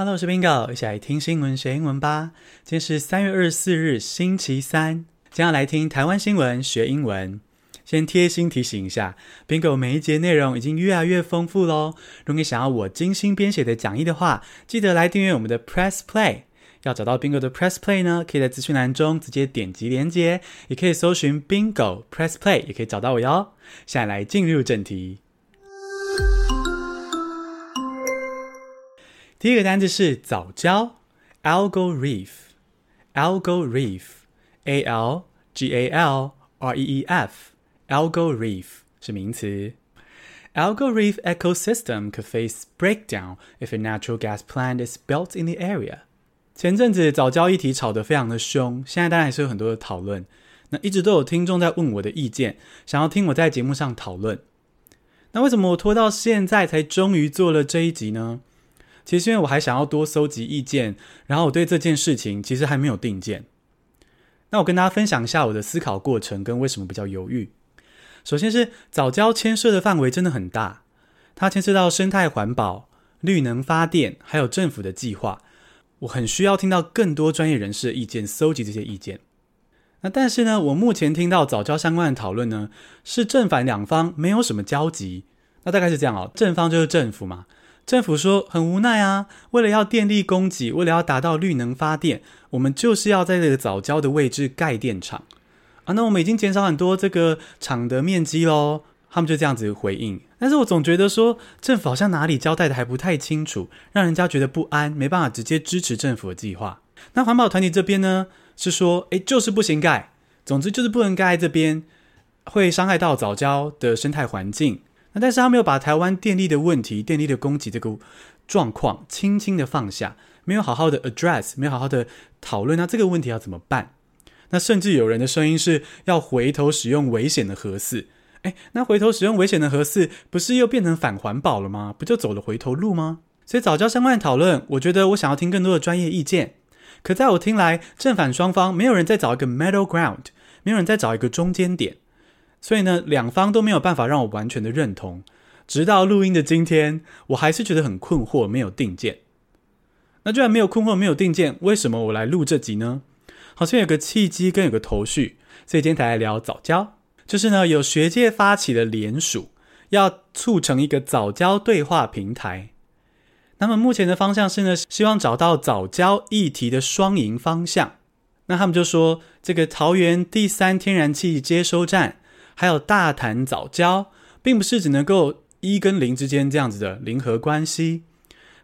Hello，我是 Bingo，一起来听新闻学英文吧。今天是三月二十四日，星期三，今天要来听台湾新闻学英文。先贴心提醒一下，Bingo 每一节内容已经越来越丰富喽。如果你想要我精心编写的讲义的话，记得来订阅我们的 Press Play。要找到 Bingo 的 Press Play 呢，可以在资讯栏中直接点击连接，也可以搜寻 Bingo Press Play，也可以找到我哟。现在来进入正题。第一个单字是藻礁，Algal Reef，Algal Reef，A L G A L R E E F，Algal Reef 是名词。Algal Reef ecosystem could face breakdown if a natural gas plant is built in the area。前阵子藻礁议题吵得非常的凶，现在当然还是有很多的讨论。那一直都有听众在问我的意见，想要听我在节目上讨论。那为什么我拖到现在才终于做了这一集呢？其实因为我还想要多搜集意见，然后我对这件事情其实还没有定见。那我跟大家分享一下我的思考过程跟为什么比较犹豫。首先是藻礁牵涉的范围真的很大，它牵涉到生态环保、绿能发电，还有政府的计划。我很需要听到更多专业人士的意见，搜集这些意见。那但是呢，我目前听到藻礁相关的讨论呢，是正反两方没有什么交集。那大概是这样哦，正方就是政府嘛。政府说很无奈啊，为了要电力供给，为了要达到绿能发电，我们就是要在这个藻礁的位置盖电厂啊。那我们已经减少很多这个厂的面积喽。他们就这样子回应，但是我总觉得说政府好像哪里交代的还不太清楚，让人家觉得不安，没办法直接支持政府的计划。那环保团体这边呢，是说，诶，就是不行盖，总之就是不能盖这边，会伤害到藻礁的生态环境。那但是他没有把台湾电力的问题、电力的供给这个状况轻轻的放下，没有好好的 address，没有好好的讨论，那这个问题要怎么办？那甚至有人的声音是要回头使用危险的核四，诶，那回头使用危险的核四，不是又变成反环保了吗？不就走了回头路吗？所以早教相关的讨论，我觉得我想要听更多的专业意见。可在我听来，正反双方没有人在找一个 middle ground，没有人在找一个中间点。所以呢，两方都没有办法让我完全的认同。直到录音的今天，我还是觉得很困惑，没有定见。那既然没有困惑，没有定见，为什么我来录这集呢？好像有个契机跟有个头绪，所以今天才来聊早教。就是呢，有学界发起了联署，要促成一个早教对话平台。那么目前的方向是呢，希望找到早教议题的双赢方向。那他们就说，这个桃园第三天然气接收站。还有大谈早教，并不是只能够一跟零之间这样子的零和关系。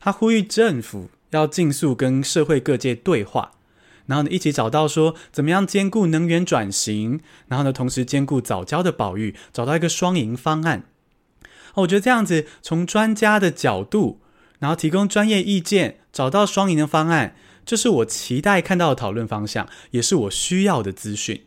他呼吁政府要尽速跟社会各界对话，然后呢，一起找到说怎么样兼顾能源转型，然后呢，同时兼顾早教的保育，找到一个双赢方案。我觉得这样子从专家的角度，然后提供专业意见，找到双赢的方案，这是我期待看到的讨论方向，也是我需要的资讯。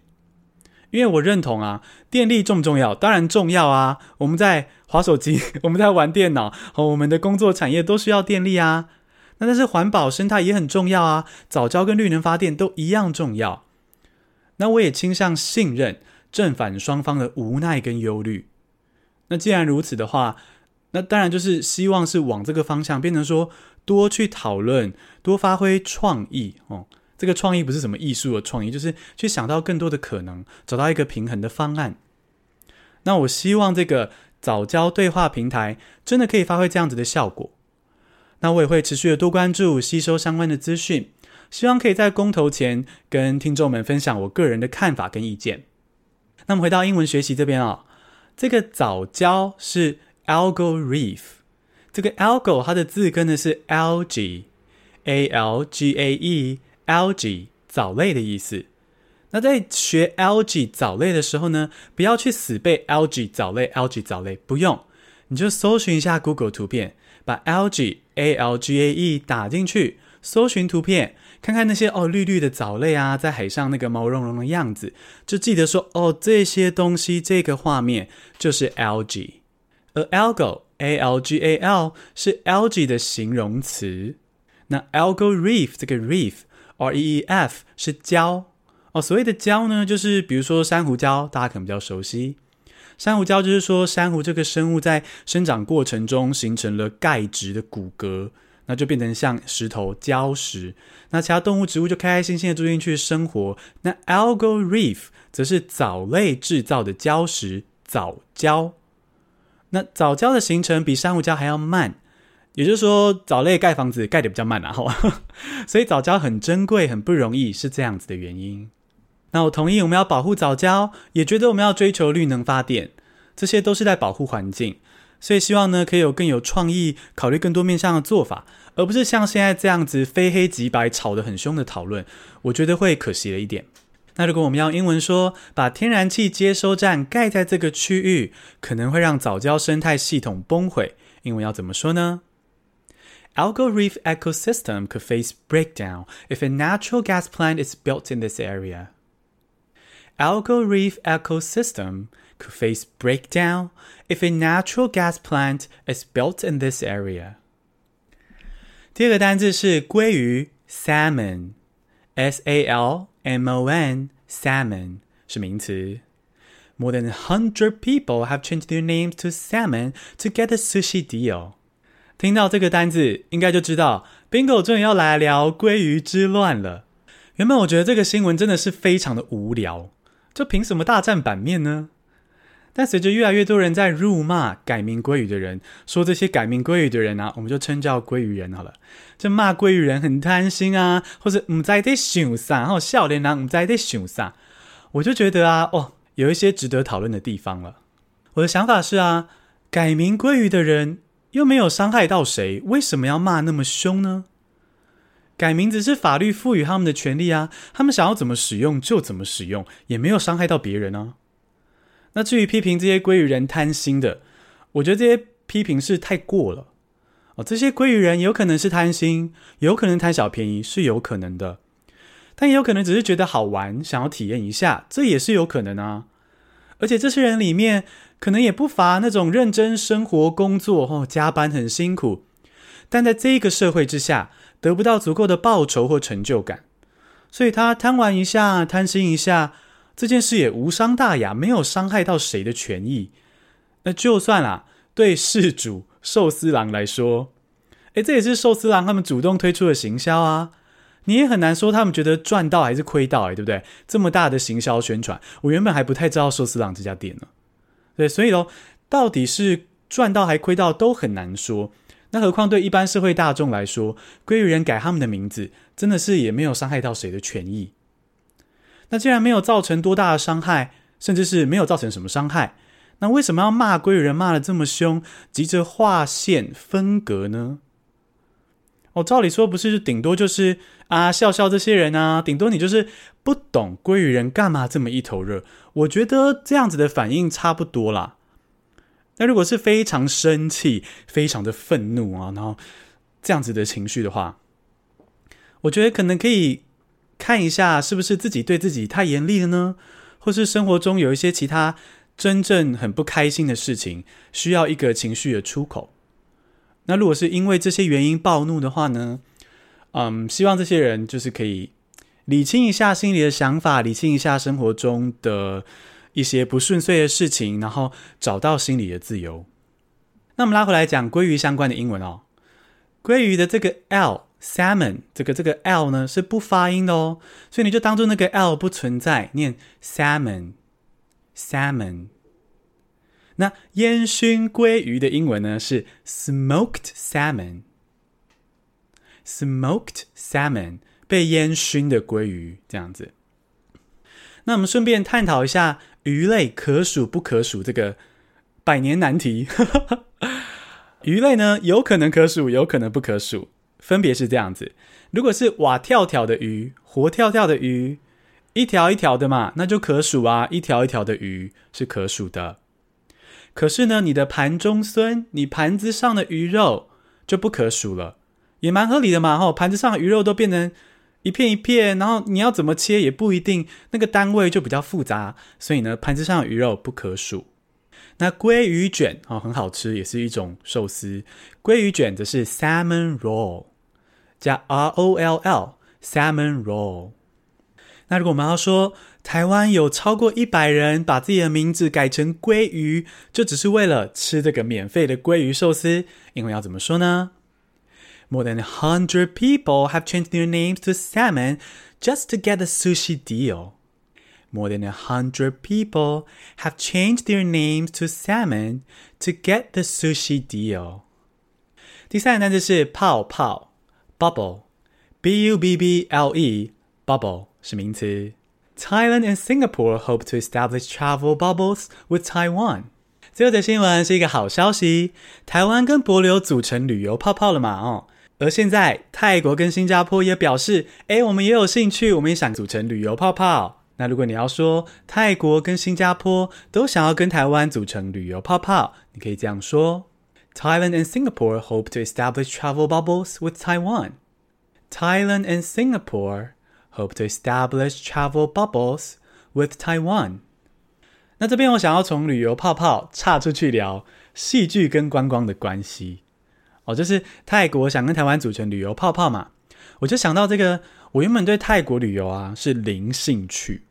因为我认同啊，电力重不重要？当然重要啊！我们在滑手机，我们在玩电脑，和我们的工作产业都需要电力啊。那但是环保生态也很重要啊，早教跟绿能发电都一样重要。那我也倾向信任正反双方的无奈跟忧虑。那既然如此的话，那当然就是希望是往这个方向，变成说多去讨论，多发挥创意哦。这个创意不是什么艺术的创意，就是去想到更多的可能，找到一个平衡的方案。那我希望这个早教对话平台真的可以发挥这样子的效果。那我也会持续的多关注、吸收相关的资讯，希望可以在公投前跟听众们分享我个人的看法跟意见。那么回到英文学习这边啊、哦，这个早教是 algal reef，这个 algal 它的字根呢是 algae，a l g a e。Algae 藻类的意思。那在学 algae 藻类的时候呢，不要去死背 algae 藻类，algae 藻类不用，你就搜寻一下 Google 图片，把 algae a l g a e 打进去，搜寻图片，看看那些哦绿绿的藻类啊，在海上那个毛茸茸的样子，就记得说哦这些东西这个画面就是 algae，而 algal a l g a l 是 algae 的形容词，那 algal reef 这个 reef R E E F 是礁哦，所谓的礁呢，就是比如说珊瑚礁，大家可能比较熟悉。珊瑚礁就是说珊瑚这个生物在生长过程中形成了钙质的骨骼，那就变成像石头礁石。那其他动物、植物就开开心心的住进去生活。那 algal reef 则是藻类制造的礁石藻礁。那藻礁的形成比珊瑚礁还要慢，也就是说，藻类盖房子盖得比较慢啊，所以藻礁很珍贵，很不容易，是这样子的原因。那我同意，我们要保护藻礁，也觉得我们要追求绿能发电，这些都是在保护环境。所以希望呢，可以有更有创意，考虑更多面向的做法，而不是像现在这样子非黑即白、吵得很凶的讨论。我觉得会可惜了一点。那如果我们要英文说，把天然气接收站盖在这个区域，可能会让藻礁生态系统崩毁。英文要怎么说呢 ？Algal reef ecosystem could face breakdown if a natural gas plant is built in this area. Algal reef ecosystem could face breakdown if a natural gas plant is built in this area. 第二个单字是鲑鱼 （salmon），s a l m o n，salmon 是名词。More than a hundred people have changed their names to salmon to get a sushi deal。 听到这个单字，应该就知道 Bingo 终于要来聊鲑鱼之乱了。原本我觉得这个新闻真的是非常的无聊，这凭什么大战版面呢？但随着越来越多人在辱骂改名鲑鱼的人，说这些改名鲑鱼的人啊，我们就称叫鲑鱼人好了。就骂鲑鱼人很贪心啊，或者唔知在想啥，然后笑脸男唔知在想啥，我就觉得啊，哦，有一些值得讨论的地方了。我的想法是啊，改名鲑鱼的人又没有伤害到谁，为什么要骂那么凶呢？改名字是法律赋予他们的权利啊，他们想要怎么使用就怎么使用，也没有伤害到别人啊。那至于批评这些鲑鱼人贪心的，我觉得这些批评是太过了哦。这些鲑鱼人有可能是贪心，有可能贪小便宜，是有可能的，但也有可能只是觉得好玩，想要体验一下，这也是有可能啊。而且这些人里面，可能也不乏那种认真生活、工作哦，加班很辛苦，但在这个社会之下，得不到足够的报酬或成就感，所以他贪玩一下，贪心一下。这件事也无伤大雅，没有伤害到谁的权益。那就算啦，对事主寿司郎来说，诶，这也是寿司郎他们主动推出的行销啊。你也很难说他们觉得赚到还是亏到，诶，对不对？这么大的行销宣传，我原本还不太知道寿司郎这家店呢。对，所以喽，到底是赚到还亏到都很难说。那何况对一般社会大众来说，鲑鱼人改他们的名字，真的是也没有伤害到谁的权益。那既然没有造成多大的伤害，甚至是没有造成什么伤害，那为什么要骂鲑鱼人骂得这么凶，急着划线分隔呢？哦，照理说不是，顶多就是啊笑笑这些人啊，顶多你就是不懂鲑鱼人干嘛这么一头热。我觉得这样子的反应差不多啦。那如果是非常生气、非常的愤怒啊，然后这样子的情绪的话，我觉得可能可以。看一下是不是自己对自己太严厉了呢？或是生活中有一些其他真正很不开心的事情，需要一个情绪的出口。那如果是因为这些原因暴怒的话呢？嗯，希望这些人就是可以理清一下心里的想法，理清一下生活中的一些不顺遂的事情，然后找到心里的自由。那我们拉回来讲鲑鱼相关的英文哦，鲑鱼的这个 L。Salmon 这个这个 L 呢是不发音的哦，所以你就当做那个 L 不存在，念 salmon salmon。那烟熏鲑鱼的英文呢是 smoked salmon smoked salmon 被烟熏的鲑鱼这样子。那我们顺便探讨一下鱼类可数不可数这个百年难题。鱼类呢有可能可数，有可能不可数。分别是这样子：如果是蛙跳跳的鱼，活跳跳的鱼，一条一条的嘛，那就可数啊，一条一条的鱼是可数的。可是呢，你的盘中孙，你盘子上的鱼肉就不可数了，也蛮合理的嘛。吼，盘子上的鱼肉都变成一片一片，然后你要怎么切也不一定，那个单位就比较复杂，所以呢，盘子上的鱼肉不可数。那鲑鱼卷哦，很好吃，也是一种寿司。鲑鱼卷则是 salmon roll。加 R O L L salmon roll。那如果我们要说台湾有超过一百人把自己的名字改成鲑鱼，就只是为了吃这个免费的鲑鱼寿司，英文要怎么说呢 More than a hundred people have changed their names to salmon just to get the sushi deal. More than a hundred people have changed their names to salmon to get the sushi deal. 第三个单词是泡泡 （bubble），b u b b l e，bubble 是名词。Thailand and Singapore hope to establish travel bubbles with Taiwan。最后的新闻是一个好消息，台湾跟帛琉组成旅游泡泡了嘛？哦，而现在泰国跟新加坡也表示，诶，我们也有兴趣，我们也想组成旅游泡泡。那如果你要说泰国跟新加坡都想要跟台湾组成旅游泡泡，你可以这样说。Thailand and Singapore hope to establish travel bubbles with Taiwan. Thailand and Singapore hope to establish travel bubbles with Taiwan. 那这边我想要从旅游泡泡岔出去聊戏剧跟观光的关系哦，就是泰国想跟台湾组成旅游泡泡嘛，我就想到这个，我原本对泰国旅游啊是零兴趣，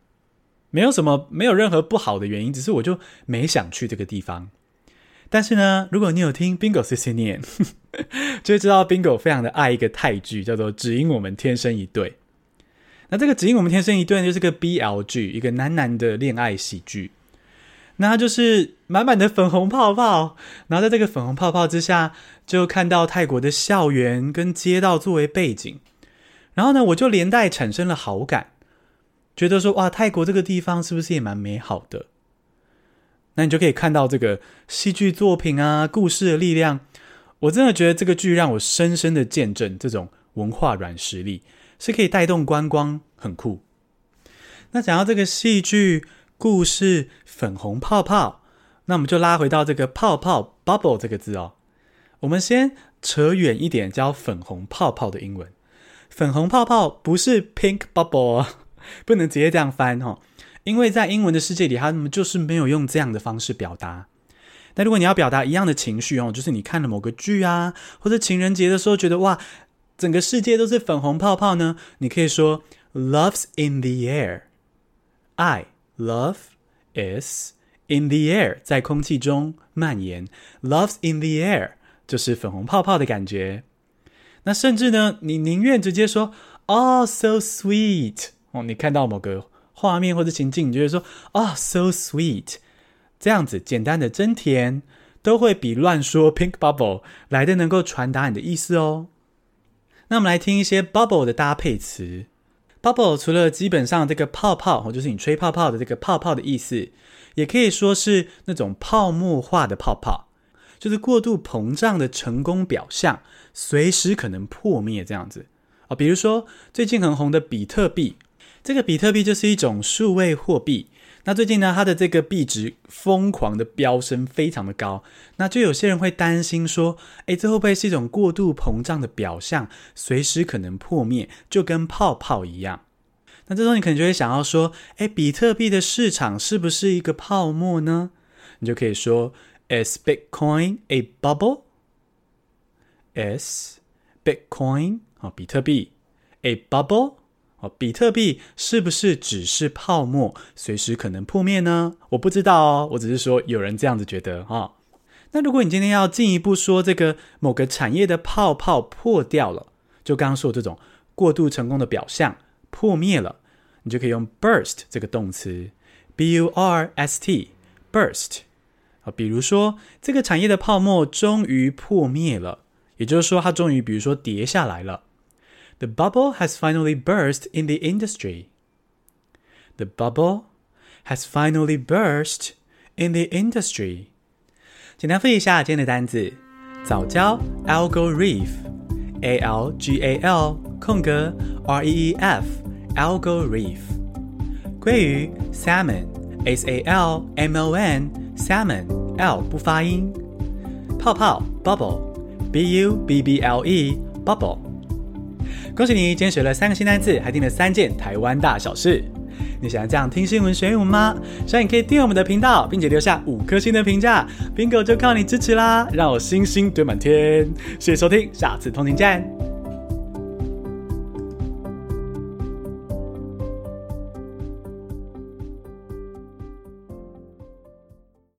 没有什么，没有任何不好的原因，只是我就没想去这个地方。但是呢，如果你有听 Bingo 碎碎念，就会知道 Bingo 非常的爱一个泰剧，叫做《只因我们天生一对》。那这个《只因我们天生一对》，就是个 BL 剧，一个男男的恋爱喜剧。那它就是满满的粉红泡泡，然后在这个粉红泡泡之下，就看到泰国的校园跟街道作为背景。然后呢，我就连带产生了好感，觉得说哇，泰国这个地方是不是也蛮美好的？那你就可以看到这个戏剧作品啊，故事的力量。我真的觉得这个剧让我深深的见证这种文化软实力是可以带动观光，很酷。那讲到这个戏剧故事粉红泡泡，那我们就拉回到这个泡泡 bubble 这个字哦。我们先扯远一点，教粉红泡泡的英文。粉红泡泡不是 pink bubble，不能直接这样翻哦。因为在英文的世界里，他们就是没有用这样的方式表达。但如果你要表达一样的情绪哦，就是你看了某个剧啊，或者情人节的时候觉得哇，整个世界都是粉红泡泡呢，你可以说 Love's in the air。I love is in the air，在空气中蔓延。Love's in the air 就是粉红泡泡的感觉。那甚至呢，你宁愿直接说 Oh so sweet 哦，你看到某个。画面或者情境，你就会说、oh，so sweet，这样子简单的真甜，都会比乱说 pink bubble 来的能够传达你的意思哦。那我们来听一些 bubble 的搭配词。bubble 除了基本上这个泡泡，或就是你吹泡泡的这个泡泡的意思，也可以说是那种泡沫化的泡泡，就是过度膨胀的成功表象，随时可能破灭这样子啊。比如说最近很红的比特币。这个比特币就是一种数位货币。那最近呢，它的这个币值疯狂的飙升，非常的高。那就有些人会担心说，诶，这会不会是一种过度膨胀的表象，随时可能破灭，就跟泡泡一样？那这时候你可能就会想要说，诶，比特币的市场是不是一个泡沫呢？你就可以说，Is Bitcoin a bubble? Is Bitcoin 啊，比特币 a bubble？哦，比特币是不是只是泡沫，随时可能破灭呢？我不知道哦，我只是说有人这样子觉得哈、那如果你今天要进一步说这个某个产业的泡泡破掉了，就刚刚说这种过度成功的表象破灭了，你就可以用 burst 这个动词，b u r s t，burst。啊，比如说这个产业的泡沫终于破灭了，也就是说它终于比如说跌下来了。The bubble has finally burst in the industry. The bubble has finally burst in the industry. 简单复习一下今天的单字：藻礁 algal reef，a l g a l 空格 r e e f algal reef。鲑鱼 salmon，s a l m o n salmon l 不发音。泡泡 bubble，b u b b l e bubble。 恭喜你，今天学了三个新单词，还听了三件台湾大小事。你想要这样听新闻学英文吗？希望你可以订阅我们的频道，并且留下五颗星的评价。Bingo 就靠你支持啦，让我星星堆满天。谢谢收听，下次通勤见。